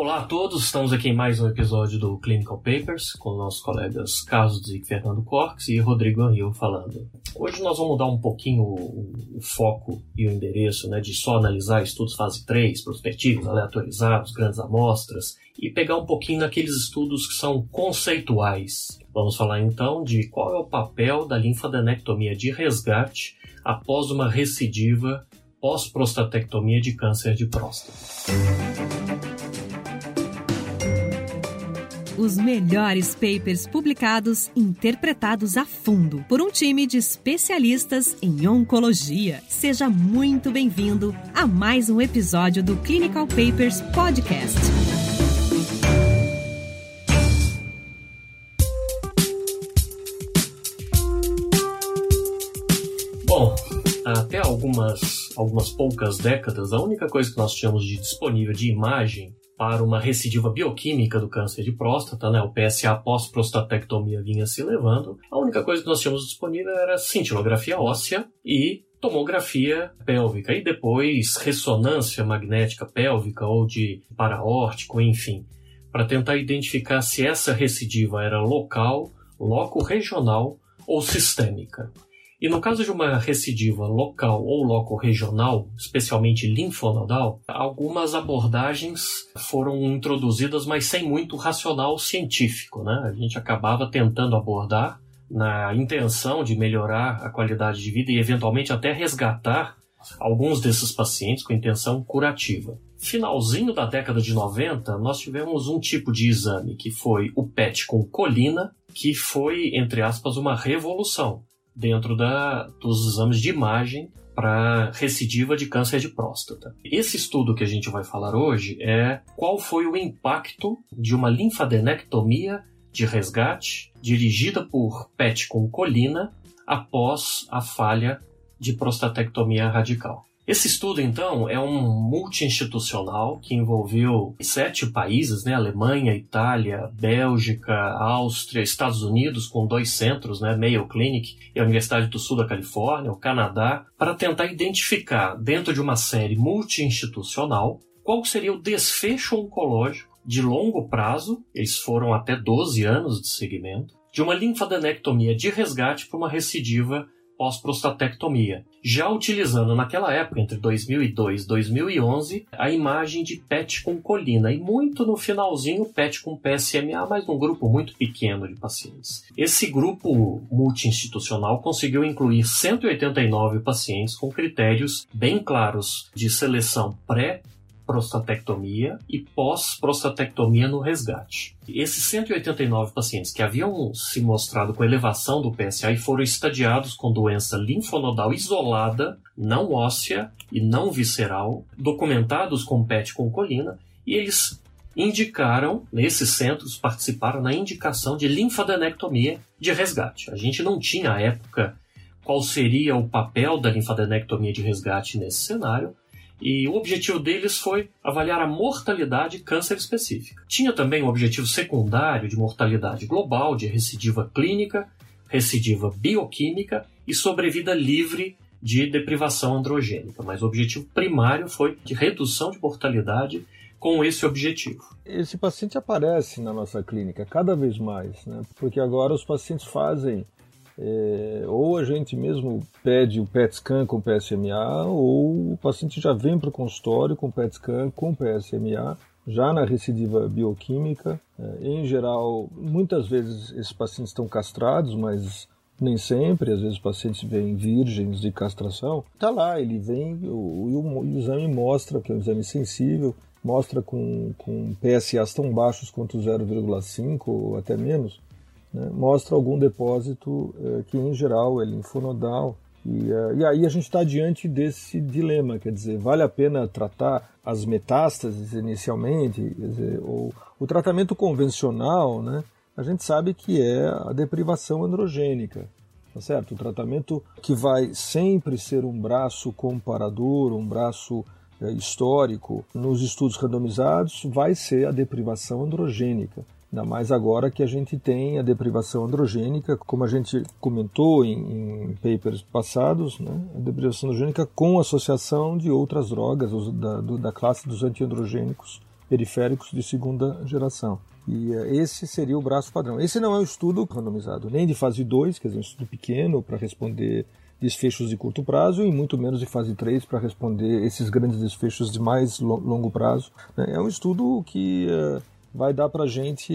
Olá a todos, estamos aqui em mais um episódio do Clinical Papers com nossos colegas Carlos Zic, Fernando Corques e Rodrigo Anil falando. Hoje nós vamos mudar um pouquinho o, o, foco e o endereço, né, de só analisar estudos fase 3, prospectivos, aleatorizados, grandes amostras, e pegar um pouquinho naqueles estudos que são conceituais. Vamos falar então de qual é o papel da linfadenectomia de resgate após uma recidiva pós-prostatectomia de câncer de próstata. Os melhores papers publicados, interpretados a fundo por um time de especialistas em oncologia. Seja muito bem-vindo a mais um episódio do Clinical Papers Podcast. Bom, até algumas, algumas poucas décadas, a única coisa que nós tínhamos de disponível de imagem para uma recidiva bioquímica do câncer de próstata, né? o PSA pós-prostatectomia vinha se levando, a única coisa que nós tínhamos disponível era cintilografia óssea e tomografia pélvica e depois ressonância magnética pélvica ou de paraórtico, enfim, para tentar identificar se essa recidiva era local, loco regional ou sistêmica. E no caso de uma recidiva local ou loco-regional, especialmente linfonodal, algumas abordagens foram introduzidas, mas sem muito racional científico. Né? A gente acabava tentando abordar na intenção de melhorar a qualidade de vida e eventualmente até resgatar alguns desses pacientes com intenção curativa. Finalzinho da década de 90, nós tivemos um tipo de exame que foi o PET com colina, que foi, entre aspas, uma revolução dentro da, dos exames de imagem para recidiva de câncer de próstata. Esse estudo que a gente vai falar hoje é qual foi o impacto de uma linfadenectomia de resgate dirigida por PET com colina após a falha de prostatectomia radical. Esse estudo, então, é um multi-institucional que envolveu sete países, né? Alemanha, Itália, Bélgica, Áustria, Estados Unidos, com dois centros, né? Mayo Clinic e a Universidade do Sul da Califórnia, o Canadá, para tentar identificar, dentro de uma série multi-institucional, qual seria o desfecho oncológico de longo prazo, eles foram até 12 anos de seguimento, de uma linfadenectomia de resgate para uma recidiva pós-prostatectomia, já utilizando naquela época, entre 2002 e 2011, a imagem de PET com colina e muito no finalzinho PET com PSMA, mas num grupo muito pequeno de pacientes. Esse grupo multi-institucional conseguiu incluir 189 pacientes com critérios bem claros de seleção pré prostatectomia e pós-prostatectomia no resgate. Esses 189 pacientes que haviam se mostrado com elevação do PSA e foram estadiados com doença linfonodal isolada, não óssea e não visceral, documentados com PET com colina, e eles indicaram, nesses centros, participaram na indicação de linfadenectomia de resgate. A gente não tinha à época qual seria o papel da linfadenectomia de resgate nesse cenário, e o objetivo deles foi avaliar a mortalidade câncer específica. Tinha também um objetivo secundário de mortalidade global, de recidiva clínica, recidiva bioquímica e sobrevida livre de deprivação androgênica, mas o objetivo primário foi de redução de mortalidade com esse objetivo. Esse paciente aparece na nossa clínica cada vez mais, né? porque agora os pacientes fazem é, ou a gente mesmo pede o PET scan com PSMA, ou o paciente já vem para o consultório com PET scan com PSMA, já na recidiva bioquímica. É, em geral, muitas vezes esses pacientes estão castrados, mas nem sempre, às vezes pacientes vêm virgens de castração. Está lá, ele vem, o, o, o, exame mostra que é um exame sensível, mostra com, com PSAs tão baixos quanto 0,5 ou até menos, né, mostra algum depósito é, que, em geral, é linfonodal. E, é, e aí a gente está diante desse dilema, quer dizer, vale a pena tratar as metástases inicialmente? Dizer, ou, o tratamento convencional, né, a gente sabe que é a deprivação androgênica. Tá certo? O tratamento que vai sempre ser um braço comparador, um braço é, histórico nos estudos randomizados, vai ser a deprivação androgênica. Ainda mais agora que a gente tem a deprivação androgênica, como a gente comentou em, em papers passados, né? a deprivação androgênica com associação de outras drogas da, do, da classe dos antiandrogênicos, periféricos de segunda geração. E uh, esse seria o braço padrão. Esse não é um estudo randomizado, nem de fase 2, quer dizer, um estudo pequeno para responder desfechos de curto prazo e muito menos de fase 3 para responder esses grandes desfechos de mais longo prazo. Né? É um estudo que uh, vai dar para a gente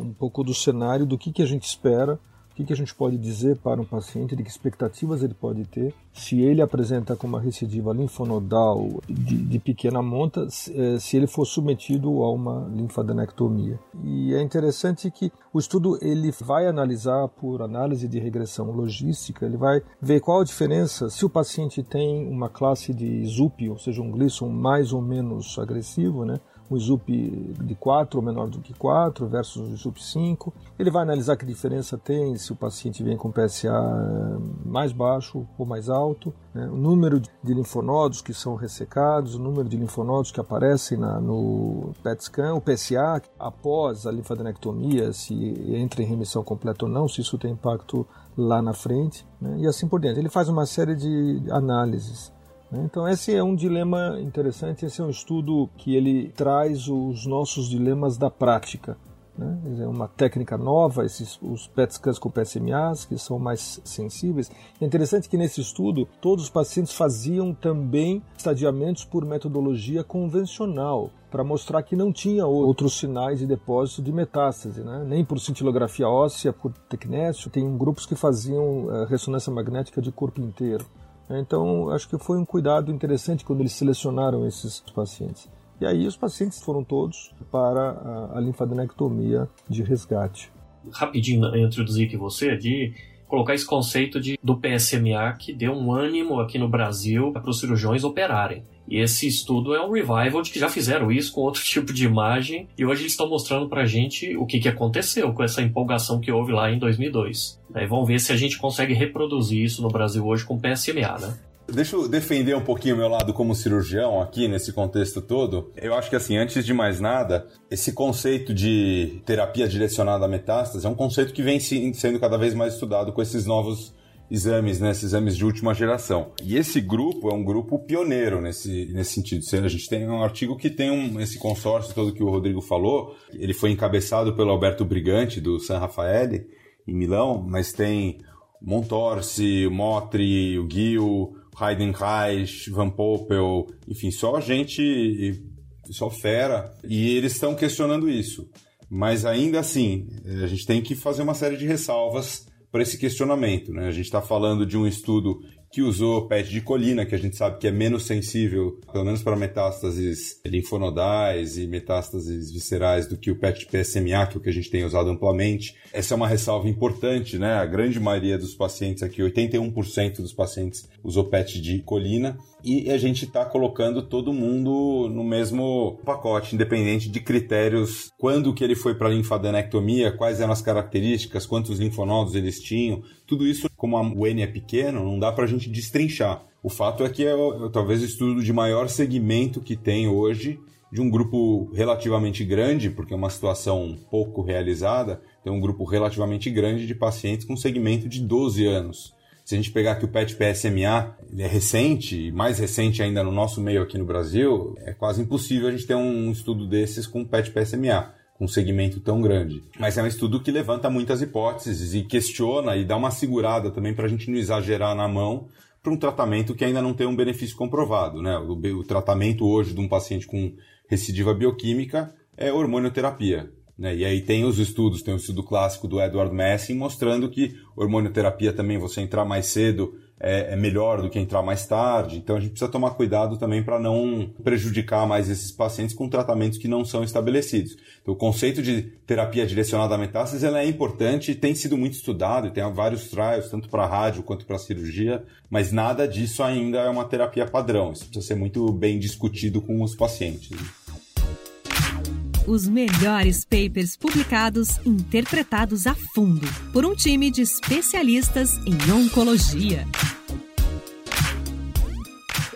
um pouco do cenário do que, que a gente espera o que, que a gente pode dizer para um paciente, de que expectativas ele pode ter, se ele apresenta com uma recidiva linfonodal de, de pequena monta, se, eh, se, ele for submetido a uma linfadenectomia. E é interessante que o estudo ele vai analisar por análise de regressão logística, ele vai ver qual a diferença se o paciente tem uma classe de ZUP, ou seja, um Gleason mais ou menos agressivo, né? Um ZUP de 4 ou menor do que 4 versus o ZUP 5. Ele vai analisar que diferença tem se o paciente vem com PSA eh, mais baixo ou mais alto, né? o número de linfonodos que são ressecados, o número de linfonodos que aparecem na, no PET scan, o PSA após a linfadenectomia, se entra em remissão completa ou não, se isso tem impacto lá na frente, né? e assim por diante. Ele faz uma série de análises. Então esse é um dilema interessante, esse é um estudo que ele traz os nossos dilemas da prática. Né? É uma técnica nova, esses, os PET scans com PSMAs, que são mais sensíveis. É interessante que nesse estudo todos os pacientes faziam também estadiamentos por metodologia convencional, para mostrar que não tinha outros sinais de depósito de metástase, né? nem por cintilografia óssea, por tecnésio. Tem grupos que faziam uh, ressonância magnética de corpo inteiro. Então, acho que foi um cuidado interessante quando eles selecionaram esses pacientes. E aí os pacientes foram todos para a, linfadenectomia de resgate. Rapidinho, eu introduzir aqui você de colocar esse conceito de, do PSMA que deu um ânimo aqui no Brasil para os cirurgiões operarem. E esse estudo é um revival de que já fizeram isso com outro tipo de imagem e hoje eles estão mostrando pra gente o que, que aconteceu com essa empolgação que houve lá em 2002. Aí vamos ver se a gente consegue reproduzir isso no Brasil hoje com PSMA, né? Deixa eu defender um pouquinho meu lado como cirurgião aqui nesse contexto todo. Eu acho que assim, antes de mais nada, esse conceito de terapia direcionada a metástase é um conceito que vem sendo cada vez mais estudado com esses novos exames, né, esses exames de última geração. E esse grupo é um grupo pioneiro nesse, nesse sentido. A gente tem um artigo que tem um, esse consórcio todo que o Rodrigo falou, ele foi encabeçado pelo Alberto Brigante, do San Raffaele, em Milão, mas tem Montorsi, Motri, o Gil, Heidenreich, Van Poppel, enfim, só gente, só fera, e eles estão questionando isso. Mas ainda assim, a gente tem que fazer uma série de ressalvas para esse questionamento. Né? A gente está falando de um estudo que usou PET de colina, que a gente sabe que é menos sensível, pelo menos para metástases linfonodais e metástases viscerais, do que o PET de PSMA, que é o que a gente tem usado amplamente. Essa é uma ressalva importante, né? A grande maioria dos pacientes aqui, 81% dos pacientes usou PET de colina, e a gente está colocando todo mundo no mesmo pacote, independente de critérios, quando que ele foi para linfadenectomia, quais eram as características, quantos linfonodos eles tinham, tudo isso, como o N é pequeno, não dá para a gente destrinchar. O fato é que é, é talvez o estudo de maior segmento que tem hoje de um grupo relativamente grande, porque é uma situação pouco realizada, tem um grupo relativamente grande de pacientes com segmento de 12 anos. Se a gente pegar que o PET PSMA ele é recente, mais recente ainda no nosso meio aqui no Brasil, é quase impossível a gente ter um estudo desses com PET PSMA, com um segmento tão grande. Mas é um estudo que levanta muitas hipóteses e questiona e dá uma segurada também para a gente não exagerar na mão para um tratamento que ainda não tem um benefício comprovado. Né? O, o tratamento hoje de um paciente com recidiva bioquímica é hormonioterapia. Né? E aí tem os estudos, tem o estudo clássico do Edward Messing mostrando que hormonioterapia também, você entrar mais cedo, é, é, melhor do que entrar mais tarde. Então a gente precisa tomar cuidado também para não prejudicar mais esses pacientes com tratamentos que não são estabelecidos. Então, o conceito de terapia direcionada a metástases é importante, tem sido muito estudado, tem vários trials, tanto para rádio quanto para cirurgia, mas nada disso ainda é uma terapia padrão. Isso precisa ser muito bem discutido com os pacientes. Os melhores papers publicados interpretados a fundo por um time de especialistas em oncologia.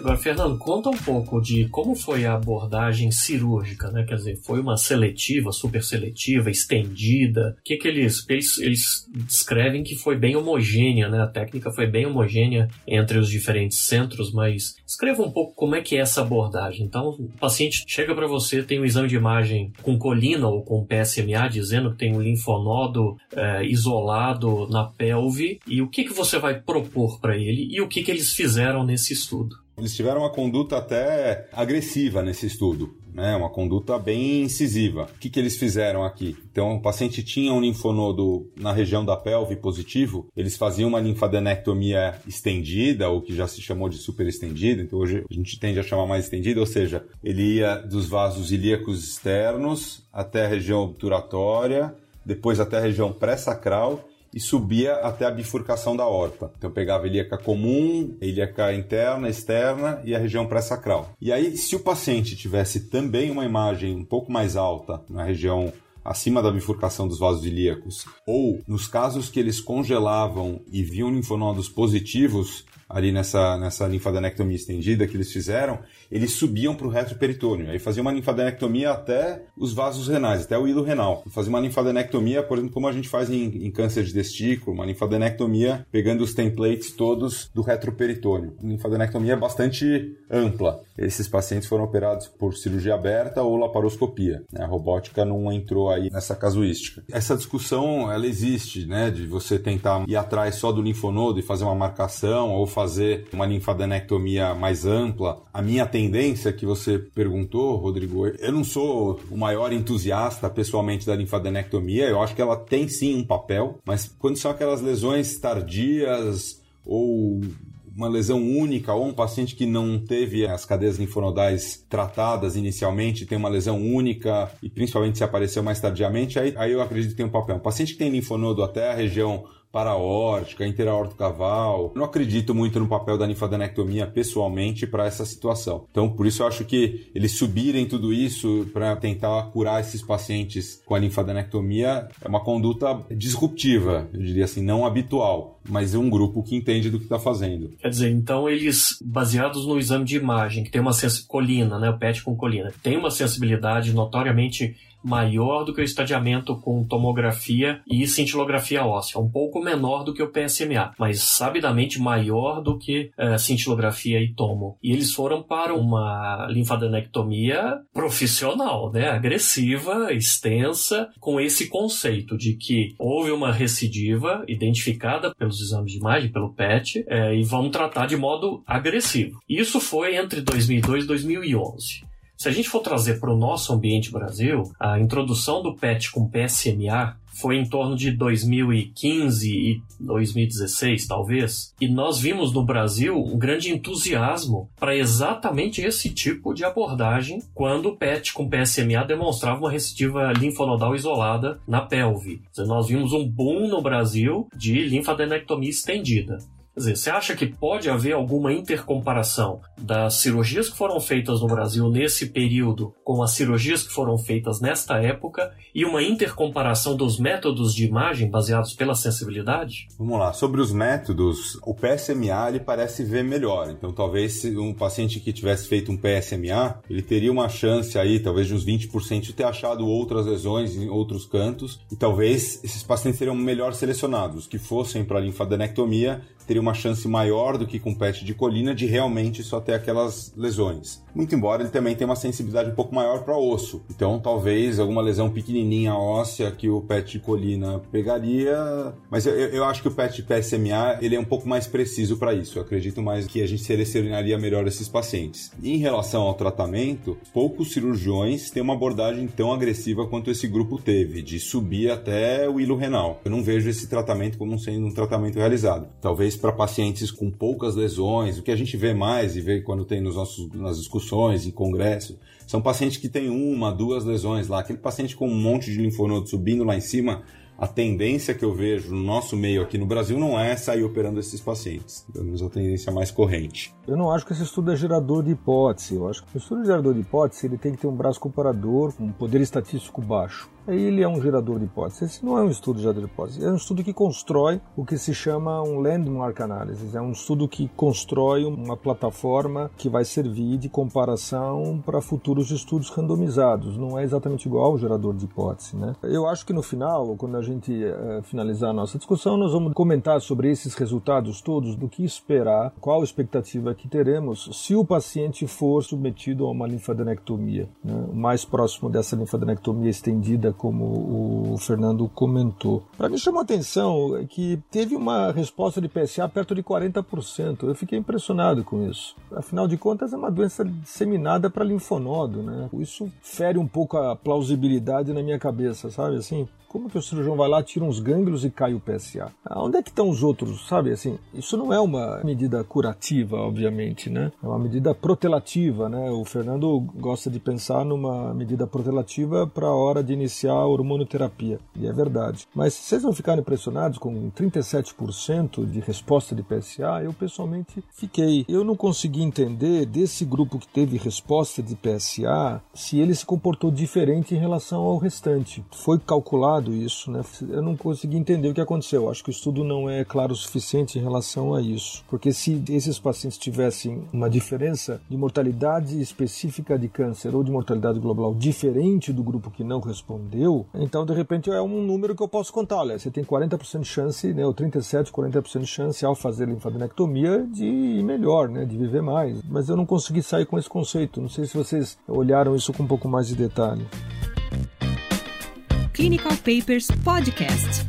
Agora, Fernando, conta um pouco de como foi a abordagem cirúrgica, né? Quer dizer, foi uma seletiva, super seletiva, estendida? O que que eles, eles, eles descrevem que foi bem homogênea, né? A técnica foi bem homogênea entre os diferentes centros, mas escreva um pouco como é que é essa abordagem. Então, o paciente chega para você, tem um exame de imagem com colina ou com PSMA, dizendo que tem um linfonodo é, isolado na pelve, e o que, que você vai propor para ele e o que, que eles fizeram nesse estudo? Eles tiveram uma conduta até agressiva nesse estudo, né? Uma conduta bem incisiva. O que, que eles fizeram aqui? Então, o paciente tinha um linfonodo na região da pelve positivo, eles faziam uma linfadenectomia estendida, ou que já se chamou de super estendida, então hoje a gente tende a chamar mais estendida, ou seja, ele ia dos vasos ilíacos externos até a região obturatória, depois até a região pré-sacral e subia até a bifurcação da horta. Então pegava ilíaca comum, ilíaca interna, externa e a região pré-sacral. E aí, se o paciente tivesse também uma imagem um pouco mais alta na região acima da bifurcação dos vasos ilíacos, ou nos casos que eles congelavam e viam linfonodos positivos, ali nessa, nessa linfadenectomia estendida que eles fizeram, eles subiam para o retroperitônio. Aí faziam uma linfadenectomia até os vasos renais, até o hilo renal. Fazia uma linfadenectomia, por exemplo, como a gente faz em, em câncer de testículo, uma linfadenectomia pegando os templates todos do retroperitônio. Linfadenectomia bastante ampla. Esses pacientes foram operados por cirurgia aberta ou laparoscopia. Né? A robótica não entrou aí nessa casuística. Essa discussão, ela existe, né, de você tentar ir atrás só do linfonodo e fazer uma marcação ou fazer uma linfadenectomia mais ampla. A minha tendência que você perguntou, Rodrigo, eu não sou o maior entusiasta pessoalmente da linfadenectomia, eu acho que ela tem sim um papel, mas quando são aquelas lesões tardias ou uma lesão única ou um paciente que não teve as cadeias linfonodais tratadas inicialmente, tem uma lesão única e principalmente se apareceu mais tardiamente, aí, aí eu acredito que tem um papel. Um paciente que tem linfonodo até a região paraórtica, interaortocaval. Não acredito muito no papel da linfadenectomia pessoalmente para essa situação. Então, por isso eu acho que eles subirem tudo isso para tentar curar esses pacientes com a linfadenectomia é uma conduta disruptiva, eu diria assim, não habitual, mas é um grupo que entende do que está fazendo. Quer dizer, então eles, baseados no exame de imagem, que tem uma sensibilidade, colina, né, o PET com colina, tem uma sensibilidade notoriamente maior do que o estadiamento com tomografia e cintilografia óssea, um pouco menor do que o PSMA, mas sabidamente maior do que é, cintilografia e tomo. E eles foram para uma linfadenectomia profissional, né, agressiva, extensa, com esse conceito de que houve uma recidiva identificada pelos exames de imagem, pelo PET, é, e vamos tratar de modo agressivo. Isso foi entre 2002 e 2011. Se a gente for trazer para o nosso ambiente Brasil, a introdução do PET com PSMA foi em torno de 2015 e 2016, talvez, e nós vimos no Brasil um grande entusiasmo para exatamente esse tipo de abordagem quando o PET com PSMA demonstrava uma recidiva linfonodal isolada na pelve. Nós vimos um boom no Brasil de linfadenectomia estendida. Quer dizer, você acha que pode haver alguma intercomparação das cirurgias que foram feitas no Brasil nesse período com as cirurgias que foram feitas nesta época e uma intercomparação dos métodos de imagem baseados pela sensibilidade? Vamos lá, sobre os métodos, o PSMA ele parece ver melhor. Então, talvez um paciente que tivesse feito um PSMA, ele teria uma chance aí, talvez de uns 20% de ter achado outras lesões em outros cantos e talvez esses pacientes seriam melhor selecionados. Os que fossem para linfadenectomia teria uma chance maior do que com PET de colina de realmente só ter aquelas lesões. Muito embora ele também tenha uma sensibilidade um pouco maior para osso. Então, talvez alguma lesão pequenininha óssea que o PET de colina pegaria, mas eu, eu acho que o PET de PSMA ele é um pouco mais preciso para isso. Eu acredito mais que a gente selecionaria melhor esses pacientes. E em relação ao tratamento, poucos cirurgiões têm uma abordagem tão agressiva quanto esse grupo teve, de subir até o hilo renal. Eu não vejo esse tratamento como sendo um tratamento realizado. Talvez para pacientes com poucas lesões, o que a gente vê mais e vê quando tem nos nossos, nas discussões, em congresso, são pacientes que têm uma, duas lesões lá. Aquele paciente com um monte de linfonodo subindo lá em cima, a tendência que eu vejo no nosso meio aqui no Brasil não é sair operando esses pacientes. Pelo menos a tendência mais corrente. Eu não acho que esse estudo é gerador de hipótese. Eu acho que o estudo de gerador de hipótese ele tem que ter um braço comparador com um poder estatístico baixo. Ele é um gerador de hipóteses. Esse não é um estudo de gerador de hipóteses, é um estudo que constrói o que se chama um landmark analysis, é um estudo que constrói uma plataforma que vai servir de comparação para futuros estudos randomizados. Não é exatamente igual ao gerador de hipótese, né? Eu acho que no final, quando a gente uh, finalizar a nossa discussão, nós vamos comentar sobre esses resultados todos, do que esperar, qual a expectativa que teremos se o paciente for submetido a uma linfadenectomia, né? mais próximo dessa linfadenectomia estendida, como o Fernando comentou. Para mim chamou a atenção que teve uma resposta de PSA perto de 40%. Eu fiquei impressionado com isso. Afinal de contas, é uma doença disseminada para linfonodo, né? Isso fere um pouco a plausibilidade na minha cabeça, sabe assim? Como que o cirurgião vai lá, tira uns gânglios e cai o PSA? Ah, onde é que estão os outros, sabe? Assim, isso não é uma medida curativa, obviamente, né? É uma medida protelativa, né? O Fernando gosta de pensar numa medida protelativa para a hora de iniciar a hormonoterapia, e é verdade. Mas vocês vão ficar impressionados com 37% de resposta de PSA? Eu pessoalmente fiquei. Eu não consegui entender desse grupo que teve resposta de PSA se ele se comportou diferente em relação ao restante. Foi calculado isso, né? Eu não consegui entender o que aconteceu. Acho que o estudo não é claro o suficiente em relação a isso. Porque se esses pacientes tivessem uma diferença de mortalidade específica de câncer ou de mortalidade global diferente do grupo que não respondeu, então de repente é um número que eu posso contar. Olha, você tem 40% de chance, né, ou 37, 40% de chance ao fazer linfadenectomia de ir melhor, né, de viver mais. Mas eu não consegui sair com esse conceito. Não sei se vocês olharam isso com um pouco mais de detalhe. Clinical Papers Podcast.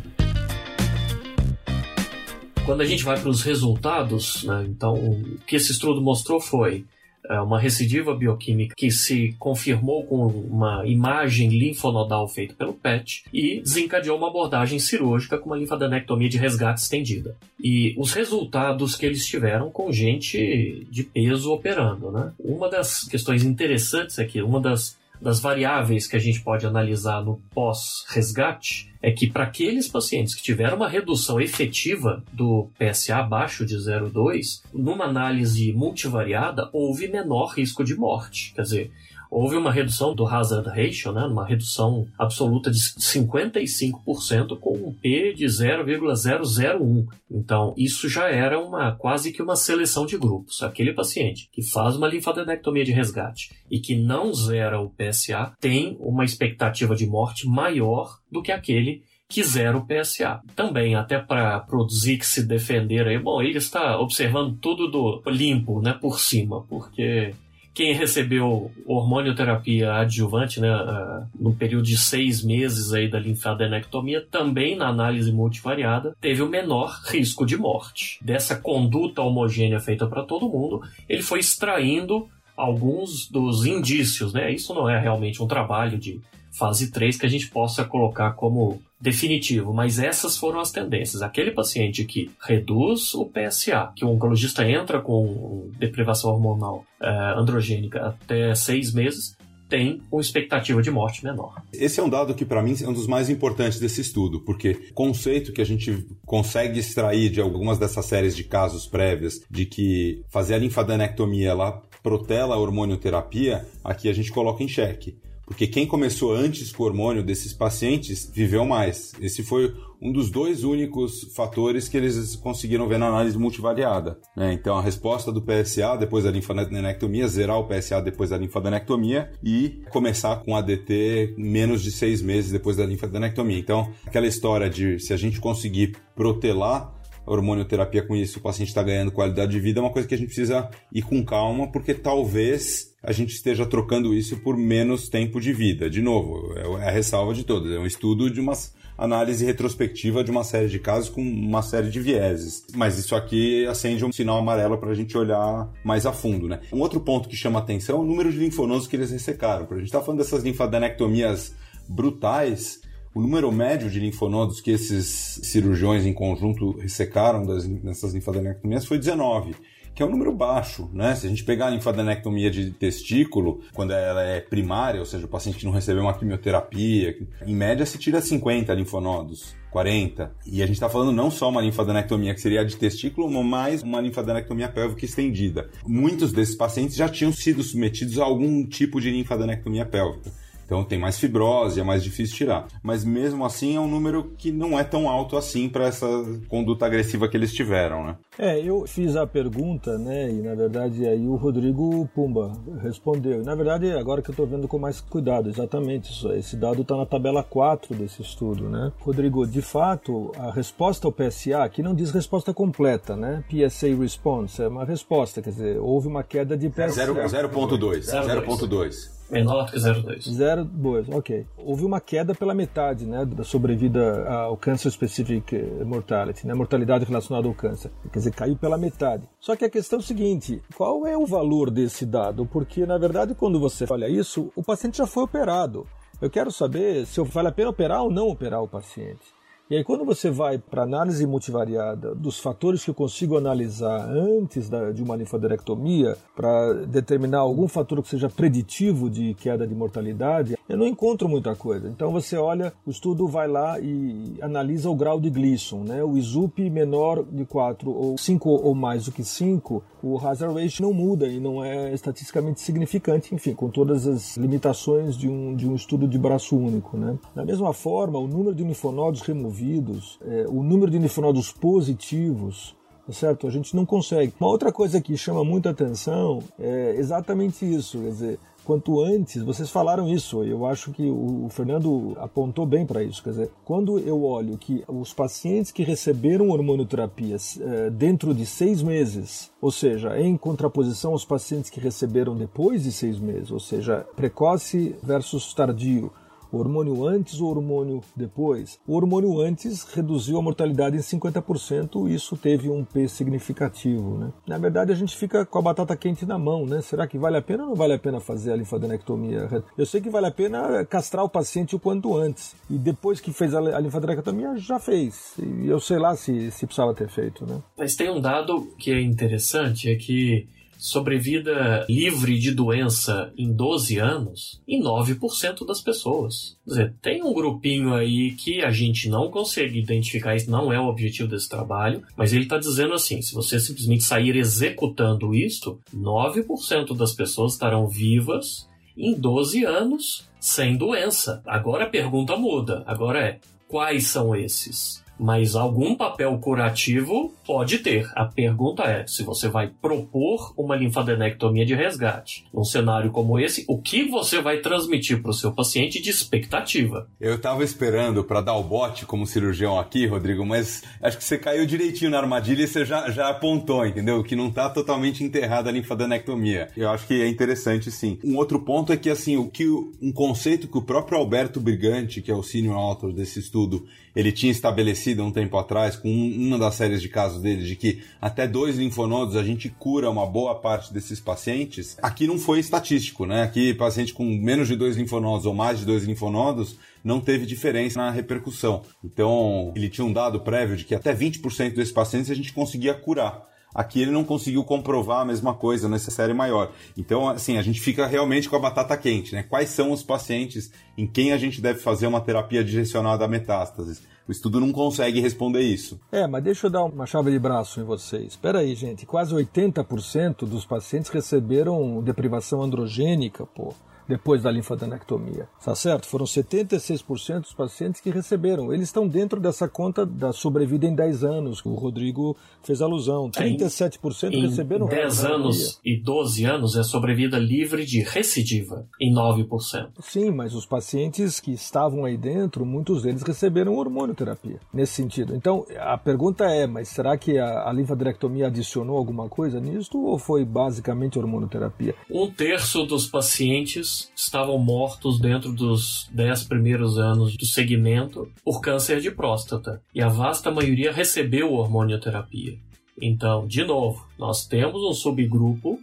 Quando a gente vai para os resultados, né, então o que esse estudo mostrou foi é, uma recidiva bioquímica que se confirmou com uma imagem linfonodal feita pelo PET e desencadeou uma abordagem cirúrgica com uma linfadenectomia de resgate estendida. E os resultados que eles tiveram com gente de peso operando, né? Uma das questões interessantes é que uma das das variáveis que a gente pode analisar no pós-resgate é que para aqueles pacientes que tiveram uma redução efetiva do PSA abaixo de 0,2, numa análise multivariada, houve menor risco de morte. Quer dizer, houve uma redução do hazard ratio, né, uma redução absoluta de 55% com um P de 0,001. Então, isso já era uma quase que uma seleção de grupos. Aquele paciente que faz uma linfadenectomia de resgate e que não zera o PSA tem uma expectativa de morte maior do que aquele que zera o PSA. Também, até para produzir que se defender aí, bom, ele está observando tudo do limpo, né, por cima, porque quem recebeu hormonioterapia adjuvante, né, uh, no período de seis meses aí da linfadenectomia, também na análise multivariada, teve o menor risco de morte. Dessa conduta homogênea feita para todo mundo, ele foi extraindo alguns dos indícios, né? Isso não é realmente um trabalho de fase 3 que a gente possa colocar como definitivo, mas essas foram as tendências. Aquele paciente que reduz o PSA, que o oncologista entra com deprivação hormonal é, androgênica até seis meses, tem uma expectativa de morte menor. Esse é um dado que, para mim, é um dos mais importantes desse estudo, porque o conceito que a gente consegue extrair de algumas dessas séries de casos prévias de que fazer a linfadenectomia ela protela a hormonioterapia, aqui a gente coloca em xeque. Porque quem começou antes com o hormônio desses pacientes viveu mais. Esse foi um dos dois únicos fatores que eles conseguiram ver na análise multivariada. Né? Então, a resposta do PSA depois da linfadenectomia, zerar o PSA depois da linfadenectomia e começar com ADT menos de seis meses depois da linfadenectomia. Então, aquela história de se a gente conseguir protelar a hormonioterapia com isso, o paciente está ganhando qualidade de vida, é uma coisa que a gente precisa ir com calma, porque talvez a gente esteja trocando isso por menos tempo de vida. De novo, é a ressalva de todos. É um estudo de uma análise retrospectiva de uma série de casos com uma série de vieses. Mas isso aqui acende um sinal amarelo para a gente olhar mais a fundo, né? Um outro ponto que chama atenção é o número de linfonodos que eles ressecaram. A gente estar tá falando dessas linfadenectomias brutais, o número médio de linfonodos que esses cirurgiões em conjunto ressecaram das, nessas linfadenectomias foi 19 que é um número baixo, né? Se a gente pegar a linfadenectomia de testículo, quando ela é primária, ou seja, o paciente que não recebeu uma quimioterapia, em média se tira 50 linfonodos. 40. E a gente está falando não só uma linfadenectomia que seria a de testículo, mas uma linfadenectomia pélvica estendida. Muitos desses pacientes já tinham sido submetidos a algum tipo de linfadenectomia pélvica. Então tem mais fibrose, é mais difícil tirar. Mas mesmo assim é um número que não é tão alto assim para essa conduta agressiva que eles tiveram, né? É, eu fiz a pergunta, né, e na verdade aí o Rodrigo Pumba respondeu. Na verdade, agora que eu estou vendo com mais cuidado, exatamente isso. Esse dado está na tabela 4 desse estudo, né? Rodrigo, de fato, a resposta ao PSA aqui não diz resposta completa, né? PSA response é uma resposta, quer dizer, houve uma queda de PSA. 0.2. 0.2. Menor que 0,2. 0,2, ok. Houve uma queda pela metade né, da sobrevida ao Cancer Specific Mortality, né, mortalidade relacionada ao câncer. Quer dizer, caiu pela metade. Só que a questão é o seguinte: qual é o valor desse dado? Porque, na verdade, quando você olha isso, o paciente já foi operado. Eu quero saber se vale a pena operar ou não operar o paciente. E aí, quando você vai para análise multivariada dos fatores que eu consigo analisar antes da, de uma linfadenectomia, para determinar algum fator que seja preditivo de queda de mortalidade, eu não encontro muita coisa. Então, você olha, o estudo vai lá e analisa o grau de Gleason, né? o ISUP menor de 4 ou 5 ou mais do que 5, o hazard ratio não muda e não é estatisticamente significante, enfim, com todas as limitações de um, de um estudo de braço único. Né? Da mesma forma, o número de linfonodos removidos removidos, é, o número de linfonodos positivos, tá certo? A gente não consegue. Uma outra coisa que chama muita atenção é exatamente isso, quer dizer, quanto antes, vocês falaram isso, eu acho que o Fernando apontou bem para isso, quer dizer, quando eu olho que os pacientes que receberam hormonoterapias é, dentro de seis meses, ou seja, em contraposição aos pacientes que receberam depois de seis meses, ou seja, precoce versus tardio, o hormônio antes ou hormônio depois? O hormônio antes reduziu a mortalidade em 50% e isso teve um P significativo. Né? Na verdade, a gente fica com a batata quente na mão. Né? Será que vale a pena ou não vale a pena fazer a linfadenectomia? Eu sei que vale a pena castrar o paciente o quanto antes. E depois que fez a linfadenectomia, já fez. E eu sei lá se, se precisava ter feito. Né? Mas tem um dado que é interessante, é que sobrevida livre de doença em 12 anos em 9% das pessoas. Quer dizer, tem um grupinho aí que a gente não consegue identificar, isso não é o objetivo desse trabalho, mas ele está dizendo assim: se você simplesmente sair executando isto, 9% das pessoas estarão vivas em 12 anos sem doença. Agora a pergunta muda. Agora é: quais são esses? Mas algum papel curativo pode ter. A pergunta é se você vai propor uma linfadenectomia de resgate. Num cenário como esse, o que você vai transmitir para o seu paciente de expectativa? Eu estava esperando para dar o bote como cirurgião aqui, Rodrigo, mas acho que você caiu direitinho na armadilha e você já, já apontou, entendeu? Que não está totalmente enterrada a linfadenectomia. Eu acho que é interessante sim. Um outro ponto é que assim, o que um conceito que o próprio Alberto Brigante, que é o senior author desse estudo, ele tinha estabelecido um tempo atrás, com uma das séries de casos dele, de que até dois linfonodos a gente cura uma boa parte desses pacientes. Aqui não foi estatístico, né? Aqui, paciente com menos de dois linfonodos ou mais de dois linfonodos não teve diferença na repercussão. Então, ele tinha um dado prévio de que até 20% desses pacientes a gente conseguia curar. Aqui ele não conseguiu comprovar a mesma coisa nessa série maior. Então, assim, a gente fica realmente com a batata quente, né? Quais são os pacientes em quem a gente deve fazer uma terapia direcionada a metástases? O estudo não consegue responder isso. É, mas deixa eu dar uma chave de braço em vocês. Espera aí, gente. Quase 80% dos pacientes receberam deprivação androgênica, pô depois da linfadenectomia. Tá certo? Foram 76% dos pacientes que receberam. Eles estão dentro dessa conta da sobrevida em 10 anos, que o Rodrigo fez alusão. 37% em, receberam. Em 10 anos e 12 anos é sobrevida livre de recidiva, em 9%. Sim, mas os pacientes que estavam aí dentro, muitos deles receberam hormonioterapia, nesse sentido. Então, a pergunta é, mas será que a, a linfadenectomia adicionou alguma coisa nisto ou foi basicamente hormonioterapia? Um terço dos pacientes estavam mortos dentro dos 10 primeiros anos do segmento por câncer de próstata, e a vasta maioria recebeu hormonioterapia. Então, de novo, nós temos um subgrupo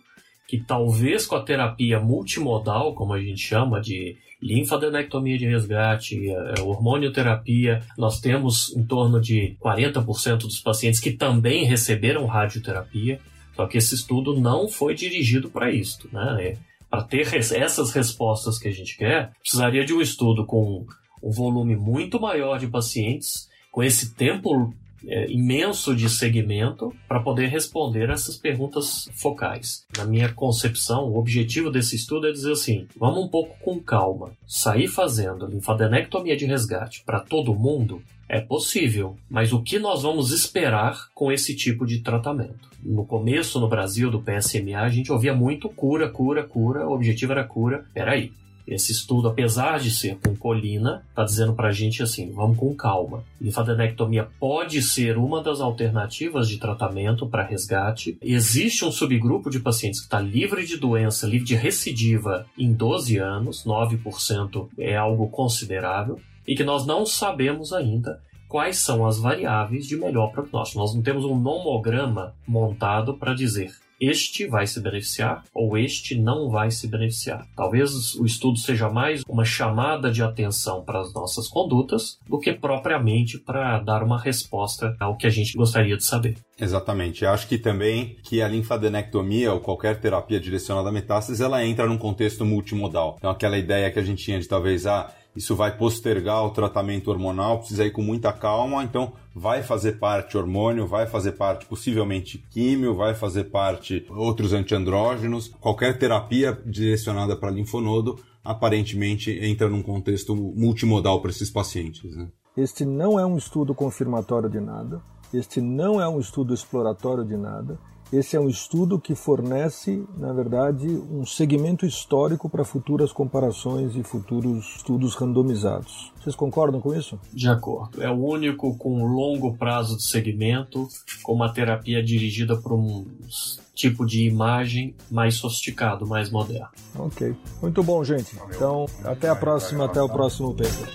que talvez com a terapia multimodal, como a gente chama de linfadenectomia de resgate, é, hormonioterapia, nós temos em torno de 40% dos pacientes que também receberam radioterapia, só que esse estudo não foi dirigido para isso, né? Para ter essas respostas que a gente quer, precisaria de um estudo com um volume muito maior de pacientes, com esse tempo é, imenso de segmento para poder responder essas perguntas focais. Na minha concepção, o objetivo desse estudo é dizer assim: vamos um pouco com calma, sair fazendo linfadenectomia de resgate para todo mundo é possível, mas o que nós vamos esperar com esse tipo de tratamento? No começo, no Brasil, do PSMA, a gente ouvia muito cura, cura, cura, o objetivo era cura. Peraí, esse estudo, apesar de ser com colina, está dizendo para a gente assim: vamos com calma. Linfadenectomia pode ser uma das alternativas de tratamento para resgate. Existe um subgrupo de pacientes que está livre de doença, livre de recidiva em 12 anos, 9% é algo considerável e que nós não sabemos ainda quais são as variáveis de melhor prognóstico. Nós não temos um nomograma montado para dizer este vai se beneficiar ou este não vai se beneficiar. Talvez o estudo seja mais uma chamada de atenção para as nossas condutas do que propriamente para dar uma resposta ao que a gente gostaria de saber. Exatamente. Acho que também que a linfadenectomia ou qualquer terapia direcionada à metástase, ela entra num contexto multimodal. Então aquela ideia que a gente tinha de talvez ah, isso vai postergar o tratamento hormonal, precisa ir com muita calma, então vai fazer parte hormônio, vai fazer parte possivelmente químio, vai fazer parte outros antiandrógenos, qualquer terapia direcionada para linfonodo aparentemente entra num contexto multimodal para esses pacientes. Né? Este não é um estudo confirmatório de nada, este não é um estudo exploratório de nada, esse é um estudo que fornece, na verdade, um segmento histórico para futuras comparações e futuros estudos randomizados. Vocês concordam com isso? De acordo. É o único com longo prazo de segmento, com uma terapia dirigida para um tipo de imagem mais sofisticado, mais moderno. Ok. Muito bom, gente. Então, até a próxima, até o próximo paper.